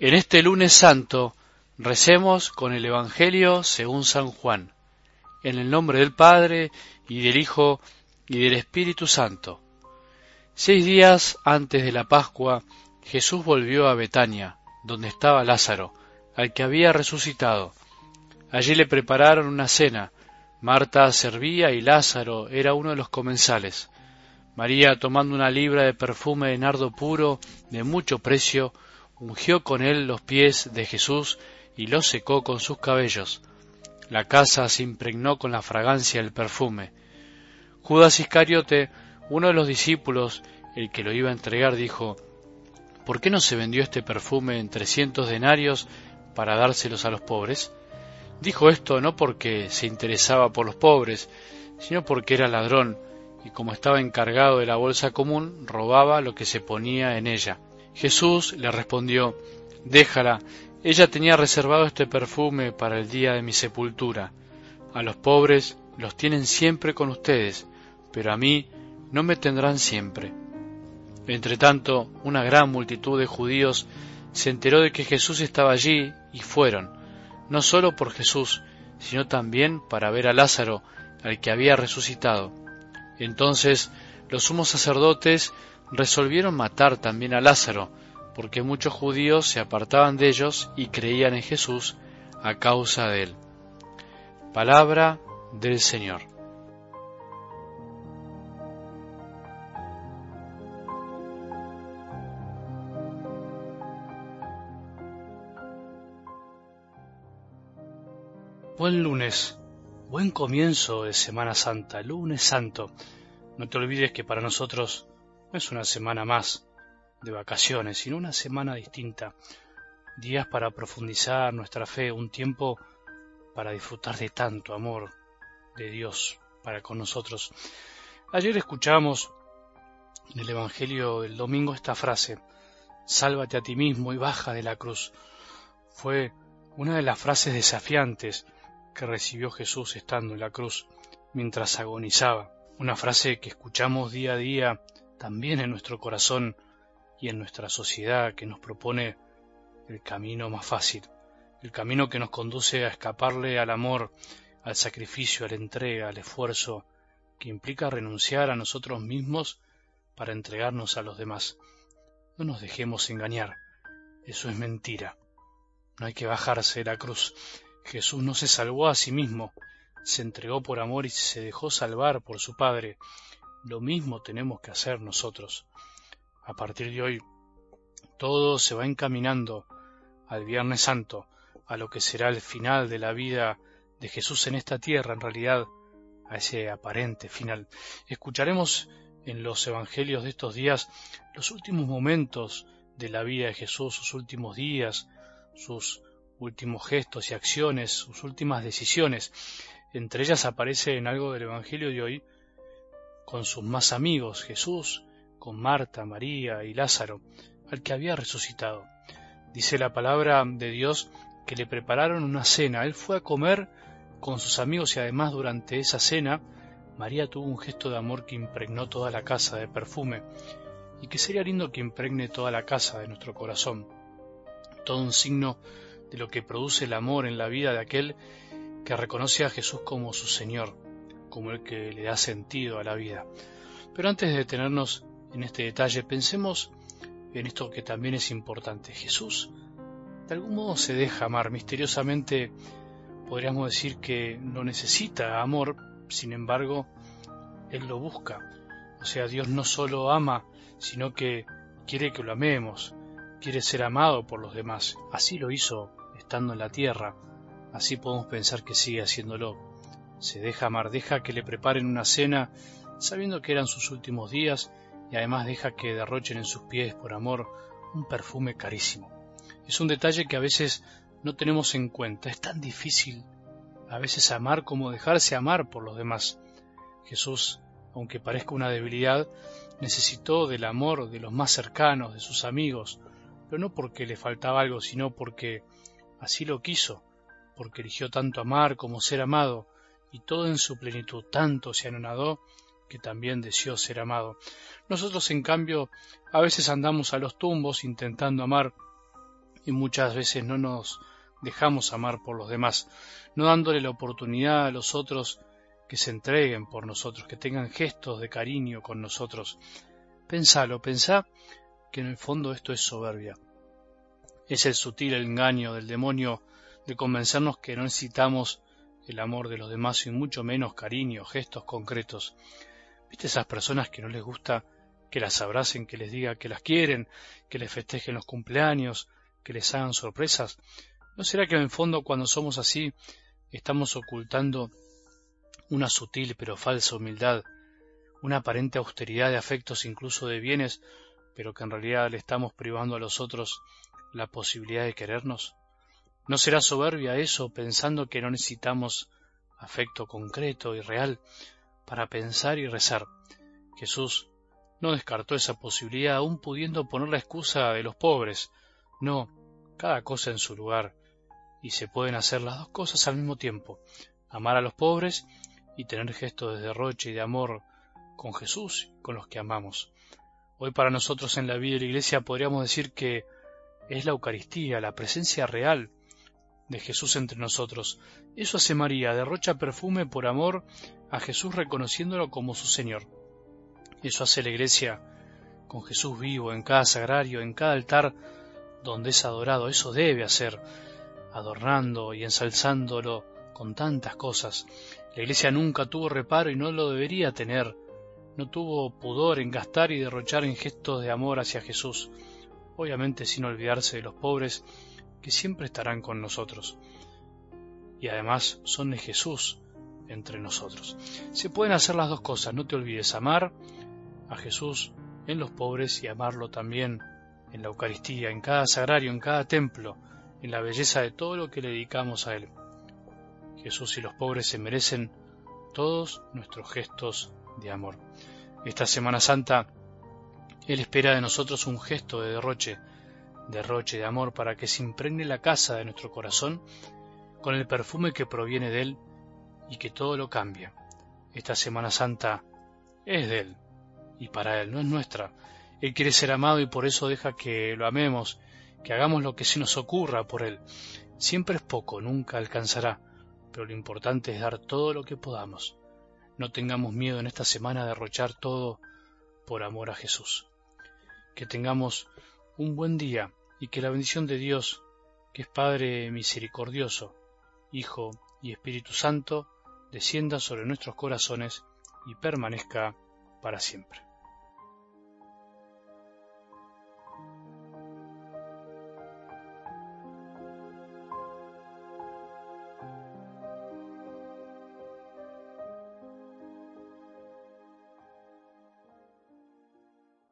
En este lunes santo recemos con el Evangelio según San Juan, en el nombre del Padre y del Hijo y del Espíritu Santo. Seis días antes de la Pascua, Jesús volvió a Betania, donde estaba Lázaro, al que había resucitado. Allí le prepararon una cena. Marta servía y Lázaro era uno de los comensales. María, tomando una libra de perfume de nardo puro de mucho precio, ungió con él los pies de Jesús y los secó con sus cabellos. La casa se impregnó con la fragancia del perfume. Judas Iscariote, uno de los discípulos, el que lo iba a entregar, dijo, ¿Por qué no se vendió este perfume en trescientos denarios para dárselos a los pobres? Dijo esto no porque se interesaba por los pobres, sino porque era ladrón, y como estaba encargado de la bolsa común, robaba lo que se ponía en ella. Jesús le respondió, Déjala, ella tenía reservado este perfume para el día de mi sepultura. A los pobres los tienen siempre con ustedes, pero a mí no me tendrán siempre. Entretanto, una gran multitud de judíos se enteró de que Jesús estaba allí y fueron, no sólo por Jesús, sino también para ver a Lázaro, al que había resucitado. Entonces los sumos sacerdotes resolvieron matar también a Lázaro, porque muchos judíos se apartaban de ellos y creían en Jesús a causa de él. Palabra del Señor. Buen lunes, buen comienzo de Semana Santa, lunes santo. No te olvides que para nosotros no es una semana más de vacaciones, sino una semana distinta, días para profundizar nuestra fe, un tiempo para disfrutar de tanto amor de Dios para con nosotros. Ayer escuchamos en el Evangelio del domingo esta frase, sálvate a ti mismo y baja de la cruz. Fue una de las frases desafiantes que recibió Jesús estando en la cruz mientras agonizaba, una frase que escuchamos día a día también en nuestro corazón y en nuestra sociedad que nos propone el camino más fácil, el camino que nos conduce a escaparle al amor, al sacrificio, a la entrega, al esfuerzo, que implica renunciar a nosotros mismos para entregarnos a los demás. No nos dejemos engañar, eso es mentira. No hay que bajarse la cruz. Jesús no se salvó a sí mismo, se entregó por amor y se dejó salvar por su Padre. Lo mismo tenemos que hacer nosotros. A partir de hoy, todo se va encaminando al Viernes Santo, a lo que será el final de la vida de Jesús en esta tierra, en realidad, a ese aparente final. Escucharemos en los Evangelios de estos días los últimos momentos de la vida de Jesús, sus últimos días, sus últimos gestos y acciones, sus últimas decisiones. Entre ellas aparece en algo del Evangelio de hoy con sus más amigos, Jesús, con Marta, María y Lázaro, al que había resucitado. Dice la palabra de Dios que le prepararon una cena. Él fue a comer con sus amigos y además durante esa cena María tuvo un gesto de amor que impregnó toda la casa de perfume y que sería lindo que impregne toda la casa de nuestro corazón. Todo un signo de lo que produce el amor en la vida de aquel que reconoce a Jesús como su Señor como el que le da sentido a la vida. Pero antes de detenernos en este detalle, pensemos en esto que también es importante. Jesús de algún modo se deja amar. Misteriosamente podríamos decir que no necesita amor, sin embargo, Él lo busca. O sea, Dios no solo ama, sino que quiere que lo amemos, quiere ser amado por los demás. Así lo hizo estando en la tierra, así podemos pensar que sigue haciéndolo se deja amar, deja que le preparen una cena sabiendo que eran sus últimos días y además deja que derrochen en sus pies por amor un perfume carísimo. Es un detalle que a veces no tenemos en cuenta. Es tan difícil a veces amar como dejarse amar por los demás. Jesús, aunque parezca una debilidad, necesitó del amor de los más cercanos, de sus amigos, pero no porque le faltaba algo, sino porque así lo quiso, porque eligió tanto amar como ser amado, y todo en su plenitud, tanto se anonadó que también deseó ser amado. Nosotros, en cambio, a veces andamos a los tumbos intentando amar y muchas veces no nos dejamos amar por los demás, no dándole la oportunidad a los otros que se entreguen por nosotros, que tengan gestos de cariño con nosotros. Pensalo, pensá que en el fondo esto es soberbia. Es el sutil engaño del demonio de convencernos que no necesitamos el amor de los demás y mucho menos cariño, gestos concretos. ¿Viste esas personas que no les gusta que las abracen, que les diga que las quieren, que les festejen los cumpleaños, que les hagan sorpresas? ¿No será que en el fondo cuando somos así estamos ocultando una sutil pero falsa humildad, una aparente austeridad de afectos incluso de bienes, pero que en realidad le estamos privando a los otros la posibilidad de querernos? ¿No será soberbia eso pensando que no necesitamos afecto concreto y real para pensar y rezar? Jesús no descartó esa posibilidad aún pudiendo poner la excusa de los pobres. No, cada cosa en su lugar, y se pueden hacer las dos cosas al mismo tiempo, amar a los pobres y tener gestos de derroche y de amor con Jesús y con los que amamos. Hoy para nosotros en la vida de la Iglesia podríamos decir que es la Eucaristía, la presencia real de Jesús entre nosotros. Eso hace María, derrocha perfume por amor a Jesús reconociéndolo como su Señor. Eso hace la Iglesia con Jesús vivo en cada sagrario, en cada altar donde es adorado. Eso debe hacer, adornando y ensalzándolo con tantas cosas. La Iglesia nunca tuvo reparo y no lo debería tener. No tuvo pudor en gastar y derrochar en gestos de amor hacia Jesús, obviamente sin olvidarse de los pobres que siempre estarán con nosotros. Y además son de Jesús entre nosotros. Se pueden hacer las dos cosas, no te olvides amar a Jesús en los pobres y amarlo también en la Eucaristía, en cada sagrario, en cada templo, en la belleza de todo lo que le dedicamos a Él. Jesús y los pobres se merecen todos nuestros gestos de amor. Esta Semana Santa, Él espera de nosotros un gesto de derroche, derroche de amor para que se impregne la casa de nuestro corazón con el perfume que proviene de Él y que todo lo cambia. Esta Semana Santa es de Él y para Él, no es nuestra. Él quiere ser amado y por eso deja que lo amemos, que hagamos lo que se nos ocurra por Él. Siempre es poco, nunca alcanzará, pero lo importante es dar todo lo que podamos. No tengamos miedo en esta semana de derrochar todo por amor a Jesús. Que tengamos un buen día y que la bendición de Dios, que es Padre misericordioso, Hijo y Espíritu Santo, descienda sobre nuestros corazones y permanezca para siempre.